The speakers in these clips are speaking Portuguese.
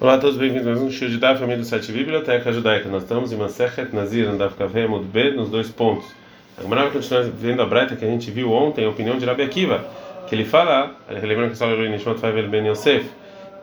Olá a todos, bem-vindos a mais um show de Daf, família do site Biblioteca Judaica. Nós estamos em Masechet Nazir, Daf Kaveh B, nos dois pontos. A Gemara vai continuar vendo a Breita que a gente viu ontem, a opinião de Rabi Akiva, que ele fala, lembrando que o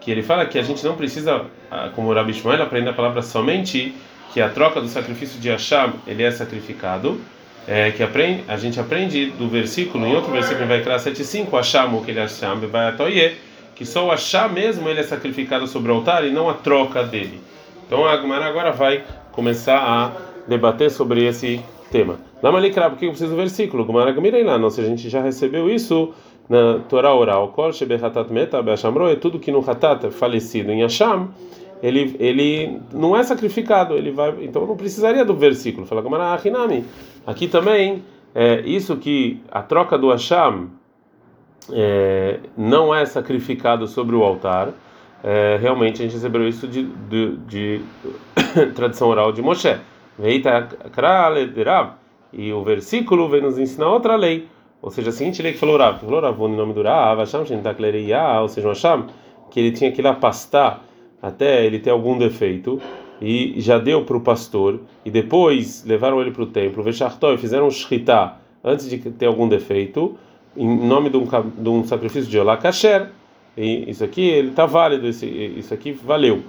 que ele fala que a gente não precisa, ah, como Rabi Shmuel, aprender a palavra somente que a troca do sacrifício de Hashem, ele é sacrificado, é, que aprende, a gente aprende do versículo, em outro versículo vai criar 7.5, Hashem, que ele é Hashem, vai atoyer, que só o achar mesmo ele é sacrificado sobre o altar e não a troca dele. Então a Gemara agora vai começar a debater sobre esse tema. Lamalikra, por que eu preciso do versículo? Gemara Gamirei lá, nossa, a gente já recebeu isso na Torá oral. Kol shebehatat meta be'ashamro é tudo que no hatat é falecido em Hasham, ele ele não é sacrificado, ele vai, então não precisaria do versículo. Fala Gemara Achinami. Aqui também é isso que a troca do Hasham é, não é sacrificado sobre o altar. É, realmente a gente recebeu isso de, de, de tradição oral de Moshe. E o versículo vem nos ensinar outra lei. Ou seja, a seguinte lei que falou Rav, falou Rav, no nome do Rav, Hashem, ou seja, Hashem, que ele tinha que ir lá pastar até ele ter algum defeito, e já deu para o pastor, e depois levaram ele para o templo, e fizeram um antes de ter algum defeito, em nome de um, de um sacrifício de Olá. E isso aqui, ele está válido, esse, isso aqui valeu.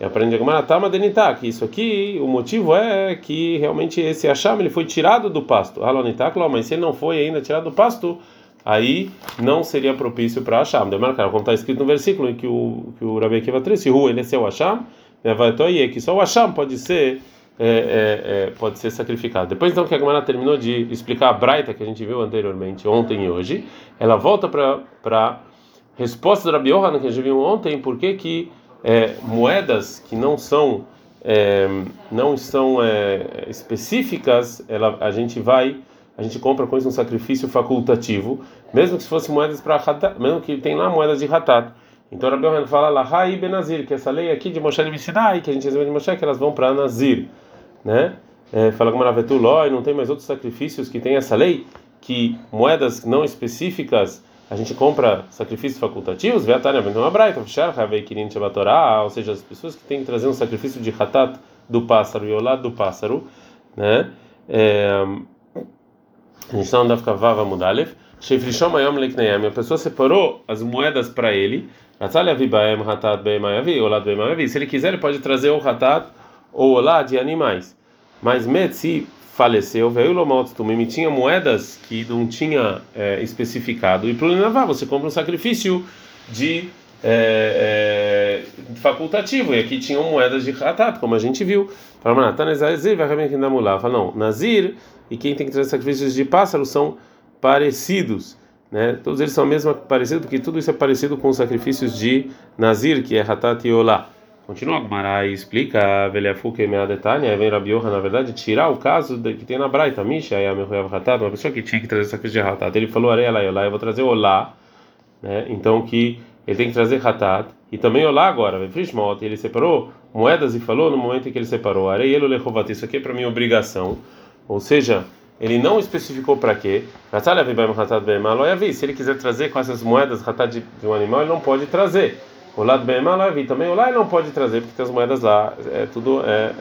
E aprende a Gamaratama Denitá, que isso aqui, o motivo é que realmente esse Hasham ele foi tirado do pasto. Halonitáculo, mas se ele não foi ainda tirado do pasto, aí não seria propício para Hasham. Demarcar, como está escrito no versículo em que o, que o Rabi Akiva trouxe, ele é seu Hasham, né, que só o Hasham pode ser é, é, é, pode ser sacrificado. Depois então que a Gemara terminou de explicar a Braita que a gente viu anteriormente, ontem e hoje, ela volta para resposta do Rabi que a gente viu ontem, por que que é, moedas que não são é, não são específicas, ela, a gente vai a gente compra com isso um sacrifício facultativo, mesmo que se fosse moedas para mesmo que tem lá moedas de ratat. Então Rabi Yohanan fala lá, Benazir, que essa lei aqui de Moshe de Sinai, que a gente recebeu de Moshe, que elas vão para Nazir né? É, fala como Ravetuló, e não tem mais outros sacrifícios que tem essa lei, que moedas não específicas a gente compra sacrifícios facultativos, ou seja, as pessoas que têm que trazer um sacrifício de hatat do pássaro e o lado do pássaro, né? É, a gente não dá ficar vava mudalev. A pessoa separou as moedas para ele. Se ele quiser, ele pode trazer o hatat ou olá de animais. Mas Metzi faleceu, veio Lomot Tumim, tinha moedas que não tinha é, especificado. E para o você compra um sacrifício de é, é, facultativo. E aqui tinham moedas de Hatat, como a gente viu. Fala, não, Nazir e quem tem que trazer sacrifícios de pássaro são parecidos. Né? Todos eles são mesmo parecidos, porque tudo isso é parecido com os sacrifícios de Nazir, que é Hatat e Olá. Continua Gmará e explica Veliafuke Meadetania, vem Rabi Yoha, na verdade, tirar o caso de, que tem na Braita, Misha, e a uma pessoa que tinha que trazer sacrifício de Hatat. Ele falou, Areia lá, eu vou trazer Olá, né? então que ele tem que trazer Hatat, e também Olá agora, ele separou moedas e falou no momento em que ele separou, Areia Lechovat, isso aqui é para minha obrigação, ou seja, ele não especificou para quê. Se ele quiser trazer com essas moedas Hatat de um animal, ele não pode trazer. O lado bem malavi também o lá ele não pode trazer porque tem as moedas lá, é tudo é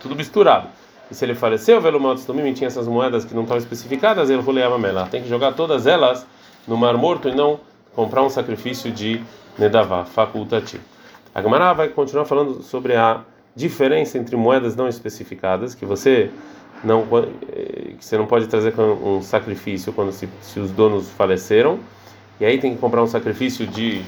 tudo misturado. E se ele faleceu, velo motos também tinha essas moedas que não estão especificadas, ele roleava mela. Tem que jogar todas elas no mar morto e não comprar um sacrifício de nedavá facultativo. A Gemara vai continuar falando sobre a diferença entre moedas não especificadas que você não que você não pode trazer um sacrifício quando se, se os donos faleceram e aí tem que comprar um sacrifício de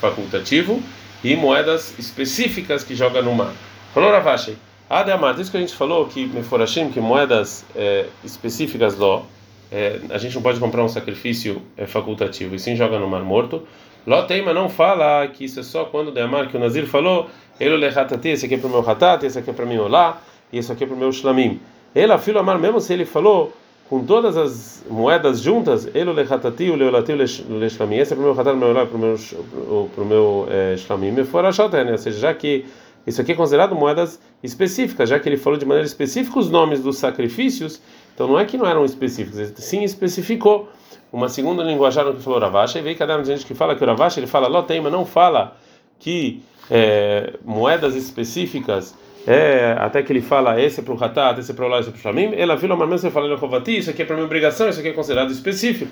facultativo e moedas específicas que joga no mar. Falou Ravashi, Ademar, isso que a gente falou que Meforashim, que moedas é, específicas ló, é, a gente não pode comprar um sacrifício é, facultativo e sim joga no mar morto. Ló Teima não fala que isso é só quando Deamar, que o Nazir falou, ele esse aqui é para o meu hatat, esse aqui é para mim olá, e esse aqui é para o meu shlamim. Ele, filho amar, mesmo se ele falou com todas as moedas juntas, ele lechatati, o leolati, o leshlamim. Esse é para o meu meu para o meu, para o meu é, shlamim, me fora né? Ou seja, já que isso aqui é considerado moedas específicas, já que ele falou de maneira específica os nomes dos sacrifícios, então não é que não eram específicos, ele sim especificou. Uma segunda linguajar que falou Ravacha, e veio cada gente que fala que o Ravacha, ele fala Loteima, não fala que é, moedas específicas, é, até que ele fala esse é para o Hatat, esse é para o Lá, esse é para mim, ela viu uma você fala Rovati, isso aqui é para minha obrigação, isso aqui é considerado específico.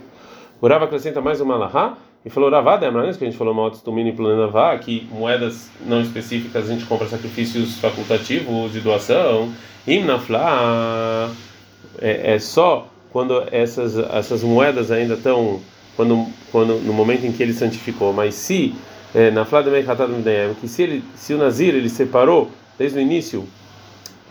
O Rav acrescenta mais uma Lahá e falou Ravada, é que a gente falou mal Tumini Planavá, que moedas não específicas a gente compra sacrifícios facultativos de doação, Imnafla é, é só quando essas essas moedas ainda estão quando quando no momento em que ele santificou, mas se é, na Flá que se ele se o Nazir ele separou desde o início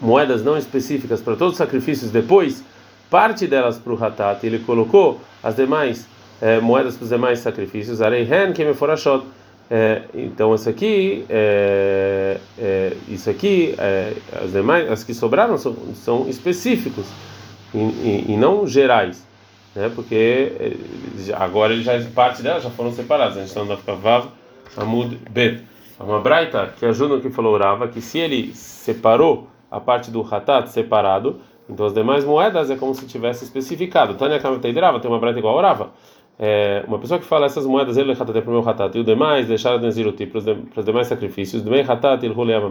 moedas não específicas para todos os sacrifícios depois parte delas para o Hatat. Ele colocou as demais é, moedas para os demais sacrifícios. Areihen Kemeforashot é, então isso aqui é, é, isso aqui as demais as que sobraram são, são específicos e, e, e, não gerais né? Porque agora ele já parte delas já foram separadas. A gente está no Vav Amud Bet uma braita que ajuda o que falou Rava que se ele separou a parte do Hatat separado então as demais moedas é como se tivesse especificado. Tânia Kamateidrava tem uma braita igual a Rava. É, uma pessoa que fala essas moedas ele hatat para o meu hatat. E o demais deixar de neziroti para os demais sacrifícios. Do meio hatat ele roleava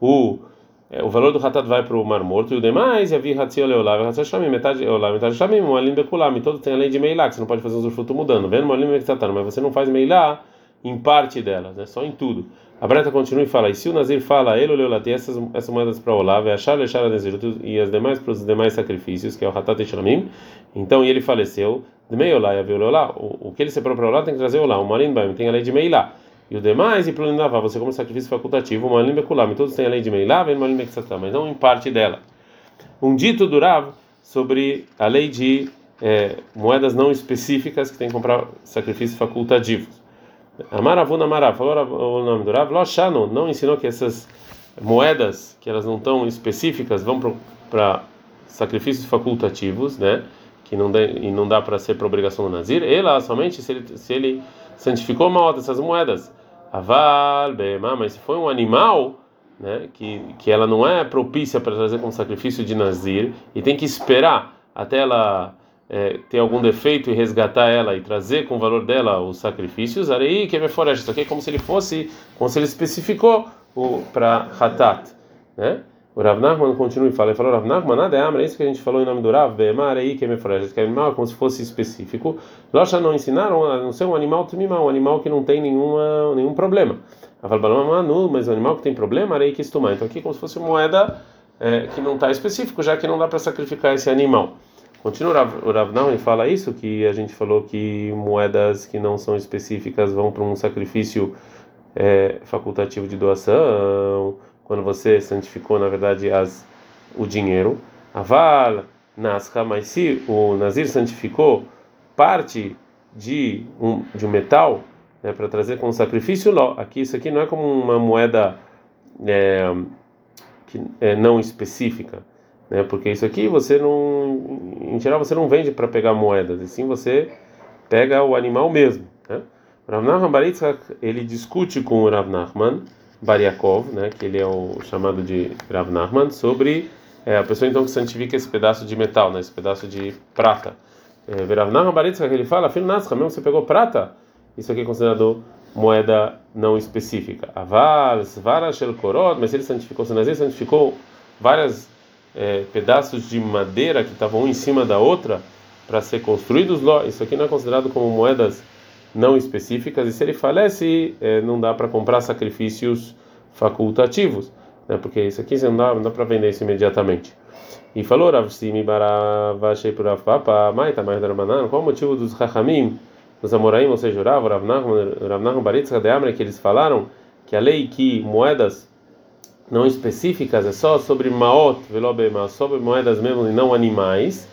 o é, o valor do hatat vai para o mar morto. E o demais e a virratio leolav hatzashami metade leolav metade shamim um alim bekulam. Todo tem a lei de meilá que você não pode fazer um fruto mudando. Vendo um alim mas você não faz meilá em parte delas né só em tudo a Breta continua e fala: e se o Nazir fala, ele leolati essas essas moedas para Olav, é achar deixar a e as demais para os demais sacrifícios, que é o Hatat Shlamim, então ele faleceu, de Meiolá e Aviolá, o que ele separou para Olá tem que trazer Olá, o Marim Baim tem a lei de Meilá. E o demais, e Pluninavá, você como sacrifício facultativo, o Malim Bekulam, todos têm a lei de Meilá, vem Malim Beksatá, mas não em parte dela. Um dito do Rav sobre a lei de é, moedas não específicas que tem que comprar sacrifícios facultativos. Amaravuna Amarav, falou o nome do Rav, Loshano, não ensinou que essas moedas, que elas não estão específicas, vão para sacrifícios facultativos, né? que não dá, e não dá para ser por obrigação do Nazir, ela somente se ele, se ele santificou uma dessas moedas. Aval, bema, mas se foi um animal, né, que, que ela não é propícia para trazer como sacrifício de Nazir, e tem que esperar até ela é, ter algum defeito e resgatar ela e trazer com o valor dela os sacrifícios, aí que é fora isso aqui é como se ele fosse, como se ele especificou para Hatat, né? O Rav Nachman continua e fala, ele falou, Rav Nachman, nada é amra, é isso que a gente falou em nome do Rav, Be'emar, aí que é mefrajes, que é animal, como se fosse específico. Locha não ensinaram a não ser um animal tumimá, um animal que não tem nenhuma, nenhum problema. Manu, mas o animal que tem problema, aí que estumar. Então aqui como se fosse moeda é, que não está específico, já que não dá para sacrificar esse animal. Continua o Rav e fala isso, que a gente falou que moedas que não são específicas vão para um sacrifício é, facultativo de doação quando você santificou, na verdade, as, o dinheiro. Aval nasca, mas se o Nazir santificou parte de um, de um metal né, para trazer como sacrifício, não. Aqui, isso aqui não é como uma moeda é, que é não específica, né, porque isso aqui você não, em geral, você não vende para pegar moedas, e sim você pega o animal mesmo. Né? Rav Nachman ele discute com o Rav Nachman Bariakov, né, que ele é o chamado de Rav Nachman, sobre é, a pessoa então que santifica esse pedaço de metal, né, esse pedaço de prata. É, Rav Nachman ele fala, filho Nasca, mesmo você pegou prata, isso aqui é considerado moeda não específica. Aval, Svara, Shel Korot, mas ele santificou, se santificou várias é, pedaços de madeira que estavam um em cima da outra para ser construídos, isso aqui não é considerado como moedas não específicas, e se ele falece, é, não dá para comprar sacrifícios facultativos, né? porque isso aqui não dá, não dá para vender isso imediatamente. E falou Rav Simi Barava Sheipurav Papa, Maita Mais Darmanan, qual o motivo dos Chachamim, dos Amoraim, ou seja, Rav, Rav Nahum Baritzka de Amre, que eles falaram que a lei que moedas não específicas é só sobre Maot, Velobema, sobre moedas mesmo e não animais,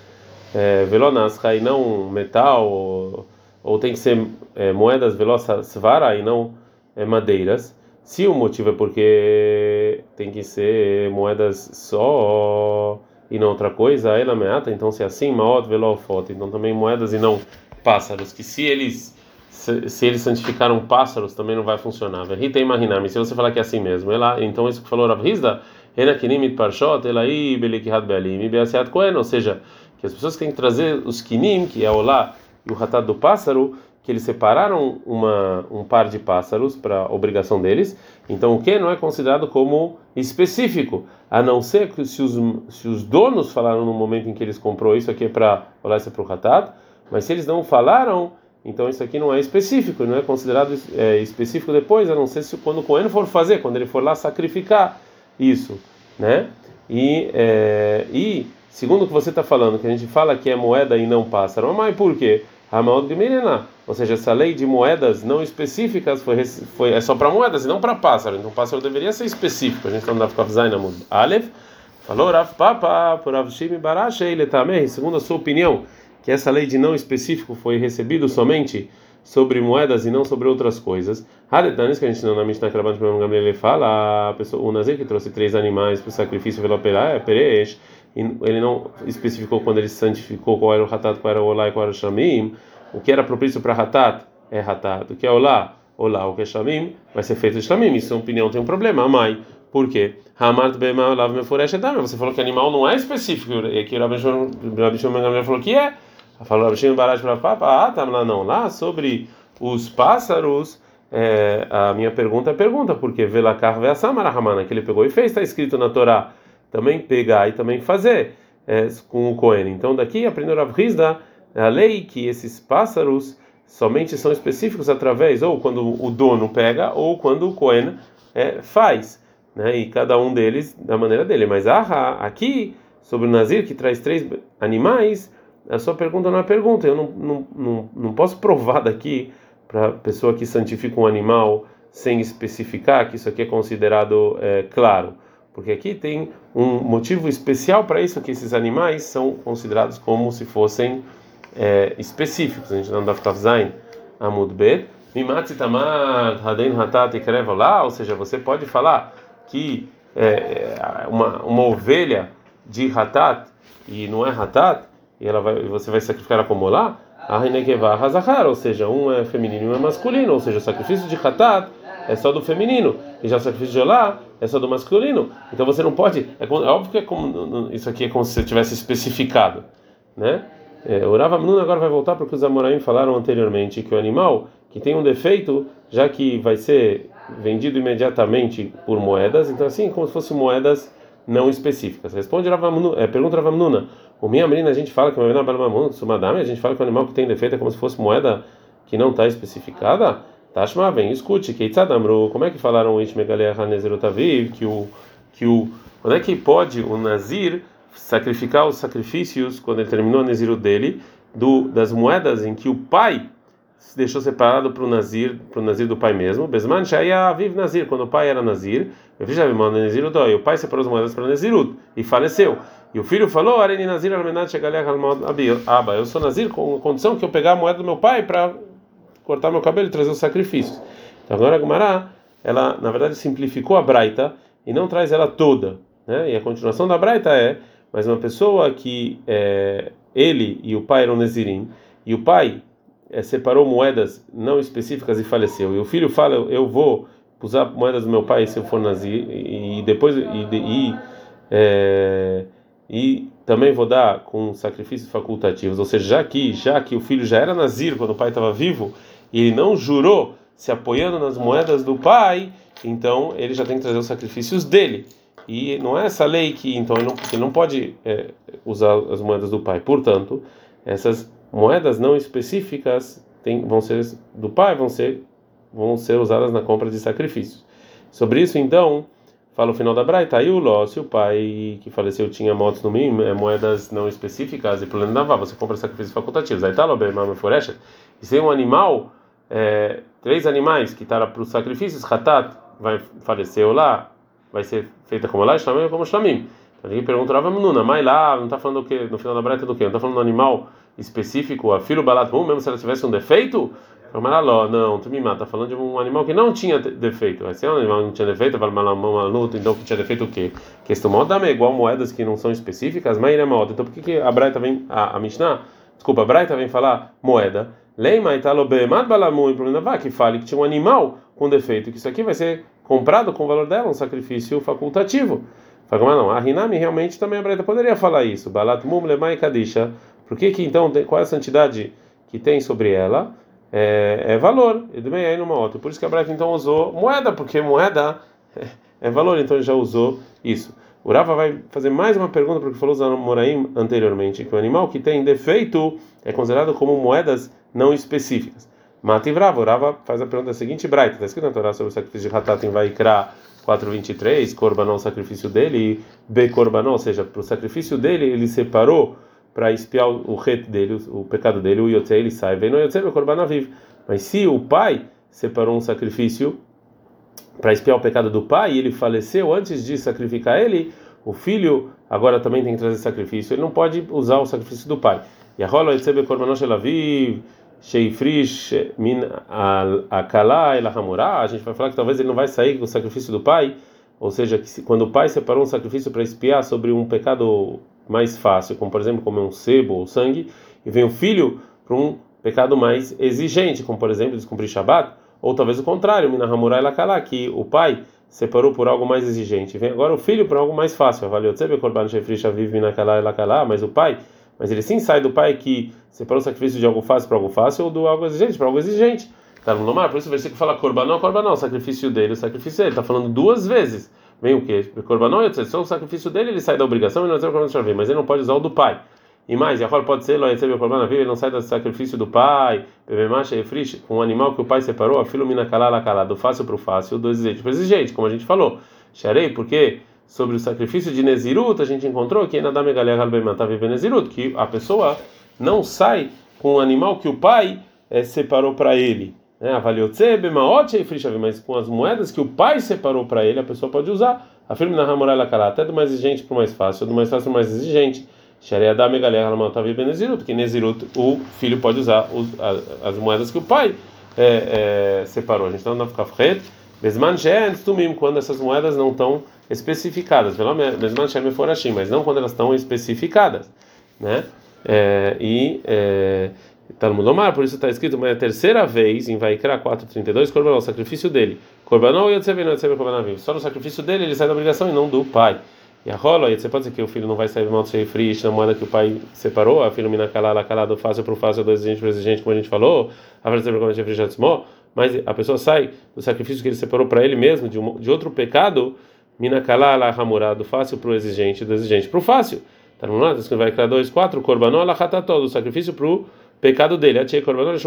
é, Velonasca e não metal, ou tem que ser é, moedas velozes svara e não é, madeiras. Se o motivo é porque tem que ser moedas só e não outra coisa, ela meata, então se é assim, maot velofot, então também moedas e não pássaros, que se eles se, eles santificaram pássaros também não vai funcionar. Rita imaginami, se você falar que é assim mesmo, ela, então isso que falou Rav Hizda, ou seja, que as pessoas têm que trazer os kinim, que é o lá, e o ratat do pássaro, que eles separaram uma, um par de pássaros para obrigação deles. Então o que não é considerado como específico, a não ser que se os, se os donos falaram no momento em que eles comprou isso aqui para falar isso é para o Hatat, mas se eles não falaram, então isso aqui não é específico, não é considerado é, específico depois, a não ser se quando o Cohen for fazer, quando ele for lá sacrificar isso, né? E, é, e segundo o que você está falando, que a gente fala que é moeda e não pássaro, mas por quê? Gemirena. Ou seja, essa lei de moedas não específicas foi, foi é só para moedas e não para pássaro. Então, pássaro deveria ser específico. A gente não dá para Zain Amud Aleph. Falou Rav Papa, por Rav Shimi ele também, segundo a sua opinião, que essa lei de não específico foi recebido somente sobre moedas e não sobre outras coisas. Hadetanis, que a gente não na Mishnah Krabat ele fala, a pessoa, o Nazir que trouxe três animais para o sacrifício pelo é Peresh ele não especificou quando ele santificou qual era o Hatat, qual era o Olá e qual era o Shamim. O que era propício para Hatat é Hatat. O que é Olá, Olá, o que é Shamim, vai ser feito de Shamim. Isso, sua opinião, tem um problema. Mãe, por quê? Hamart Bema Meforesh Você falou que animal não é específico. E aqui o Rabi Shimon falou que é. Falou Rabi Shimon Barash para Papa, ah, tá lá não. Lá sobre os pássaros. É, a minha pergunta é pergunta, porque Velakar Veasamara Ramana, que ele pegou e fez, está escrito na Torá também pegar e também fazer é, com o Cohen. Então daqui aprendeu Rav Hizda a lei que esses pássaros somente são específicos através ou quando o dono pega ou quando o Cohen é, faz, né? E cada um deles da maneira dele. Mas ah, aqui sobre o Nazir que traz três animais, a sua pergunta não é pergunta. Eu não, não, não, não posso provar daqui para a pessoa que santifica um animal sem especificar que isso aqui é considerado é, claro porque aqui tem um motivo especial para isso, que esses animais são considerados como se fossem é, específicos. A gente não dá Zain Amud Bet. Mimatzi Haden Hatat lá, ou seja, você pode falar que é, uma, uma ovelha de Hatat e não é Hatat, e ela vai, você vai sacrificar ela como lá, ou seja, um é feminino e um é masculino, ou seja, o sacrifício de Hatat é só do feminino, e já o sacrifício de Olá é só do masculino. Então você não pode. É, é óbvio que é como, isso aqui é como se tivesse especificado, né? É, o Rava agora vai voltar para o que os Amoraim falaram anteriormente, que o animal que tem um defeito, já que vai ser vendido imediatamente por moedas, então assim, como se fossem moedas não específicas. Responde Rava é, pergunta Rava. O minha menina a gente fala que a gente fala que o animal que tem defeito é como se fosse moeda que não está especificada. Tashma, vem, escute, Keitzadamru, como é que falaram que o, que o, quando é que pode o Nazir sacrificar os sacrifícios, quando ele terminou o Nazir dele, do, das moedas em que o pai se deixou separado para o Nazir, para o Nazir do pai mesmo, Besman Shaya Viv Nazir, quando o pai era Nazir, eu já vi Nazir o pai separou as moedas para Nazirut e faleceu. E o filho falou: Areni Nazir Aba, eu sou Nazir com a condição que eu pegar a moeda do meu pai para cortar meu cabelo e trazer os sacrifícios. Então agora a Gumará, ela na verdade simplificou a Braita e não traz ela toda, né? E a continuação da Braita é, mas uma pessoa que é, ele e o pai eram Nezirim, e o pai é, separou moedas não específicas e faleceu, e o filho fala, eu vou usar moedas do meu pai se eu for Nazir, e depois, e, e, é, e também vou dar com sacrifícios facultativos, ou seja, já que, já que o filho já era Nazir quando o pai estava vivo, e ele não jurou se apoiando nas moedas do pai, então ele já tem que trazer os sacrifícios dele. E não é essa lei que então ele não, ele não pode é, usar as moedas do pai. Portanto, essas moedas não específicas tem, vão ser do pai, vão ser vão ser usadas na compra de sacrifícios. Sobre isso, então, fala o final da Braita, aí o Ló, se o pai que faleceu tinha motos no mínimo, é, moedas não específicas e plano naval, você compra sacrifícios facultativos. Aí tá, Lobé, Mama Foresha, e se um animal é, três animais que estavam para os sacrifícios, Hatat vai falecer lá, vai ser feita como lá, Shlamim como Shlamim. Então ninguém pergunta, Rava Menuna, mas lá, não está falando o que no final da breta do que? Não está falando um animal específico, a filho balat mesmo se ela tivesse um defeito? Maló, não, tu me mata, está falando de um animal que não tinha defeito. Vai ser um animal que não tinha defeito, vai maluto, então que tinha defeito o quê? Que este modo é igual moedas que não são específicas, mas é moda. Então por que, que a Braita vem, a, a Mishnah, desculpa, a Braita vem falar moeda? Leima italobemat balamu e que fale que tinha um animal com defeito, que isso aqui vai ser comprado com o valor dela, um sacrifício facultativo. Fala, não, a Rinami realmente também a Breta poderia falar isso. Balat mum lemai kadisha. Por que que então, qual é a santidade que tem sobre ela? É, é valor, e também aí numa outra. Por isso que a Braita então usou moeda, porque moeda é valor, então ele já usou isso. O Rava vai fazer mais uma pergunta porque falou usando Moraim anteriormente, que o animal que tem defeito é considerado como moedas não específicas. Mata e o Rava faz a pergunta seguinte, Braita, está escrito na Torá sobre o sacrifício de Hatat em Vaikra 4.23, Corbanão, o sacrifício dele, e B Corbanão, ou seja, para o sacrifício dele ele separou para espiar o ret dele, o, pecado dele, o Yotzei ele sai, vem no Yotzei, o Corbanão vive. Mas se o pai separou um sacrifício para espiar o pecado do pai e ele faleceu antes de sacrificar ele, o filho agora também tem que trazer sacrifício. Ele não pode usar o sacrifício do pai. E a rola recebe korbanos elaviv, sheifrish min akala. A gente vai falar que talvez ele não vai sair com o sacrifício do pai, ou seja, que quando o pai separou um sacrifício para espiar sobre um pecado mais fácil, como por exemplo comer um sebo ou sangue, e vem o filho para um pecado mais exigente, como por exemplo descumprir Shabat ou talvez o contrário, Minahamurai Lakala, que o pai separou por algo mais exigente. Vem agora o filho por algo mais fácil. Mas o pai, mas ele sim sai do pai que separou o sacrifício de algo fácil para algo fácil ou do algo exigente para algo exigente. Tá no mar, por isso o versículo fala corbanão, o sacrifício dele, o sacrifício dele. Está falando duas vezes. Vem o quê? Corbanão, só o sacrifício dele, ele sai da obrigação e não tem o mas ele não pode usar o do pai. E mais, Yahol pode ser, ele não sai do sacrifício do pai, com um animal que o pai separou, a filomina calá calá, do fácil para o fácil, do exigente para exigente, como a gente falou. Xarei, porque sobre o sacrifício de Nezirut, a gente encontrou que ainda dá megalha está vivendo Nezirut, que a pessoa não sai com um animal que o pai é, separou para ele. Avaliou mas com as moedas que o pai separou para ele, a pessoa pode usar. A filomina calá, até do mais exigente para o mais fácil, do mais fácil para o mais exigente. Sharia Megalech Lamatavi Benezirut, porque Nezirut o filho pode usar as, as, moedas que o pai é, é, separou. A gente está no Kafret, Besman Tumim, quando essas moedas não estão especificadas. Besman Shen Meforashim, mas não quando elas estão especificadas. Né? É, e. É, Talmud Omar, por isso está escrito uma terceira vez em Vaikra 4:32, Corbanol, o sacrifício dele. Corbanol e Yotzebe, Yotzebe Corbanavim. Só no sacrifício dele ele sai da obrigação e não do pai. E a rola, você pode dizer que o filho não vai sair mal cheio frisch na moeda que o pai separou, a filho mina calada, calado, fácil para o fácil, do exigente para exigente, como a gente falou, a verdade como a gente mas a pessoa sai do sacrifício que ele separou para ele mesmo, de, um, de outro pecado, mina calala, ramurado, fácil para o exigente, do exigente para o fácil. Tá no lado, vai criar dois, quatro, corbanó, lachatató, do sacrifício para o pecado dele, ele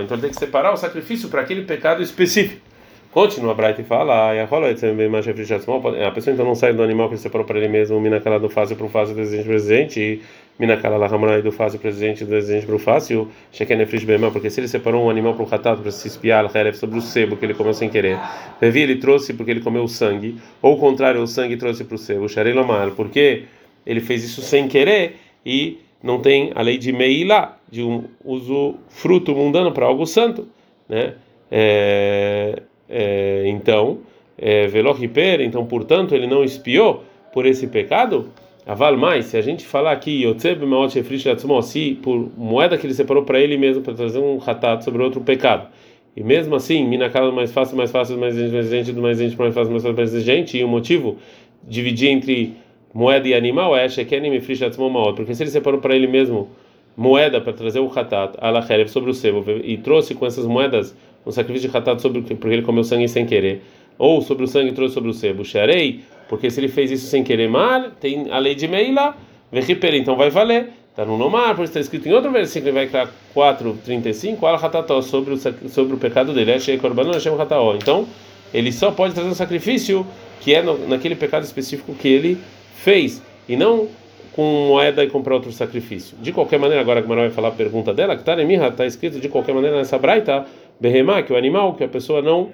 Então ele tem que separar o sacrifício para aquele pecado específico. Continua a Bright e fala, a rola a pessoa então não sai do animal que você separou para ele mesmo, minacala do fácil para o fácil exigente presente, minacala la ramana do fácil para o exigente do exigente para o fácil, shekenefrish bema, porque se ele separou um animal para o ratado para se espiar, sobre o sebo que ele comeu sem querer, Levi ele trouxe porque ele comeu o sangue, ou o contrário, o sangue trouxe para o sebo, sharelomar, porque ele fez isso sem querer e não tem a lei de meilá, de um uso fruto mundano para algo santo, né? É, é, então, é, então, portanto, ele não espiou por esse pecado. Aval mais, se a gente falar aqui, se por moeda que ele separou para ele mesmo, para trazer um ratat sobre outro pecado. E mesmo assim, minacado mais fácil, mais fácil, mais exigente, mais exigente, mais fácil, mais fácil, mais exigente, e o motivo dividir entre moeda e animal é porque se ele separou para ele mesmo moeda para trazer o ratat, sobre o sebo, e trouxe com essas moedas um sacrifício de ratat sobre porque ele comeu sangue sem querer, ou sobre o sangue trouxe sobre o sebo, xerei, porque se ele fez isso sem querer mal, tem a lei de Meila, verriper, então vai valer. Está no Nomar, por está escrito em outro versículo, vai criar 4:35, al ratató sobre o sobre o pecado dele, achei korbanon, achei ratató. Então, ele só pode trazer um sacrifício que é no, naquele pecado específico que ele fez e não com moeda e comprar outro sacrifício. De qualquer maneira, agora a Gamara vai falar a pergunta dela, que está está escrito de qualquer maneira nessa braita, Behemá, que é o animal que a pessoa não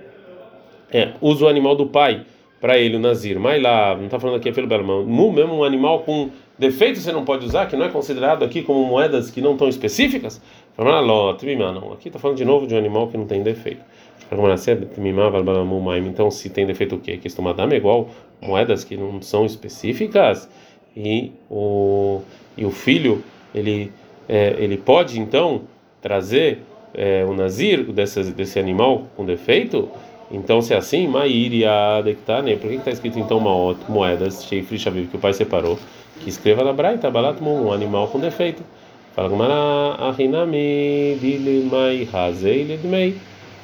é, usa o animal do pai para ele, o Nazir. Mas lá, não está falando aqui, é filho Belmão. Mesmo um animal com defeito você não pode usar, que não é considerado aqui como moedas que não estão específicas. Não, aqui está falando de novo de um animal que não tem defeito. Então, se tem defeito o quê? Que madame é igual moedas que não são específicas e o, e o filho ele, é, ele pode então trazer é, o nazir desse, desse animal com defeito, então se é assim, Mairia Dektane, por que está escrito então Maot, moedas, Sheifri Shaviv, que o pai separou, que escreva na Braita, Balatmon, um animal com defeito. Fala Gumara, Ahinami Dilimai Hazei Ledmei.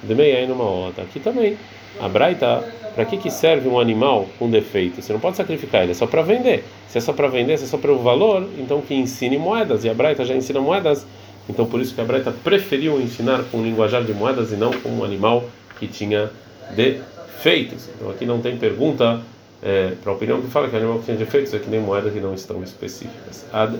Demei aí numa outra. Aqui também. A Braita, para que, que serve um animal com defeito? Você não pode sacrificar ele, é só para vender. Se é só para vender, se é só para o valor, então que ensine moedas. E a Braita já ensina moedas. Então por isso que a Braita preferiu ensinar com linguajar de moedas e não com um animal que tinha defeitos. Então aqui não tem pergunta é, para a opinião que fala que animal que tinha defeitos é que nem moeda que não estão específicas. Ad.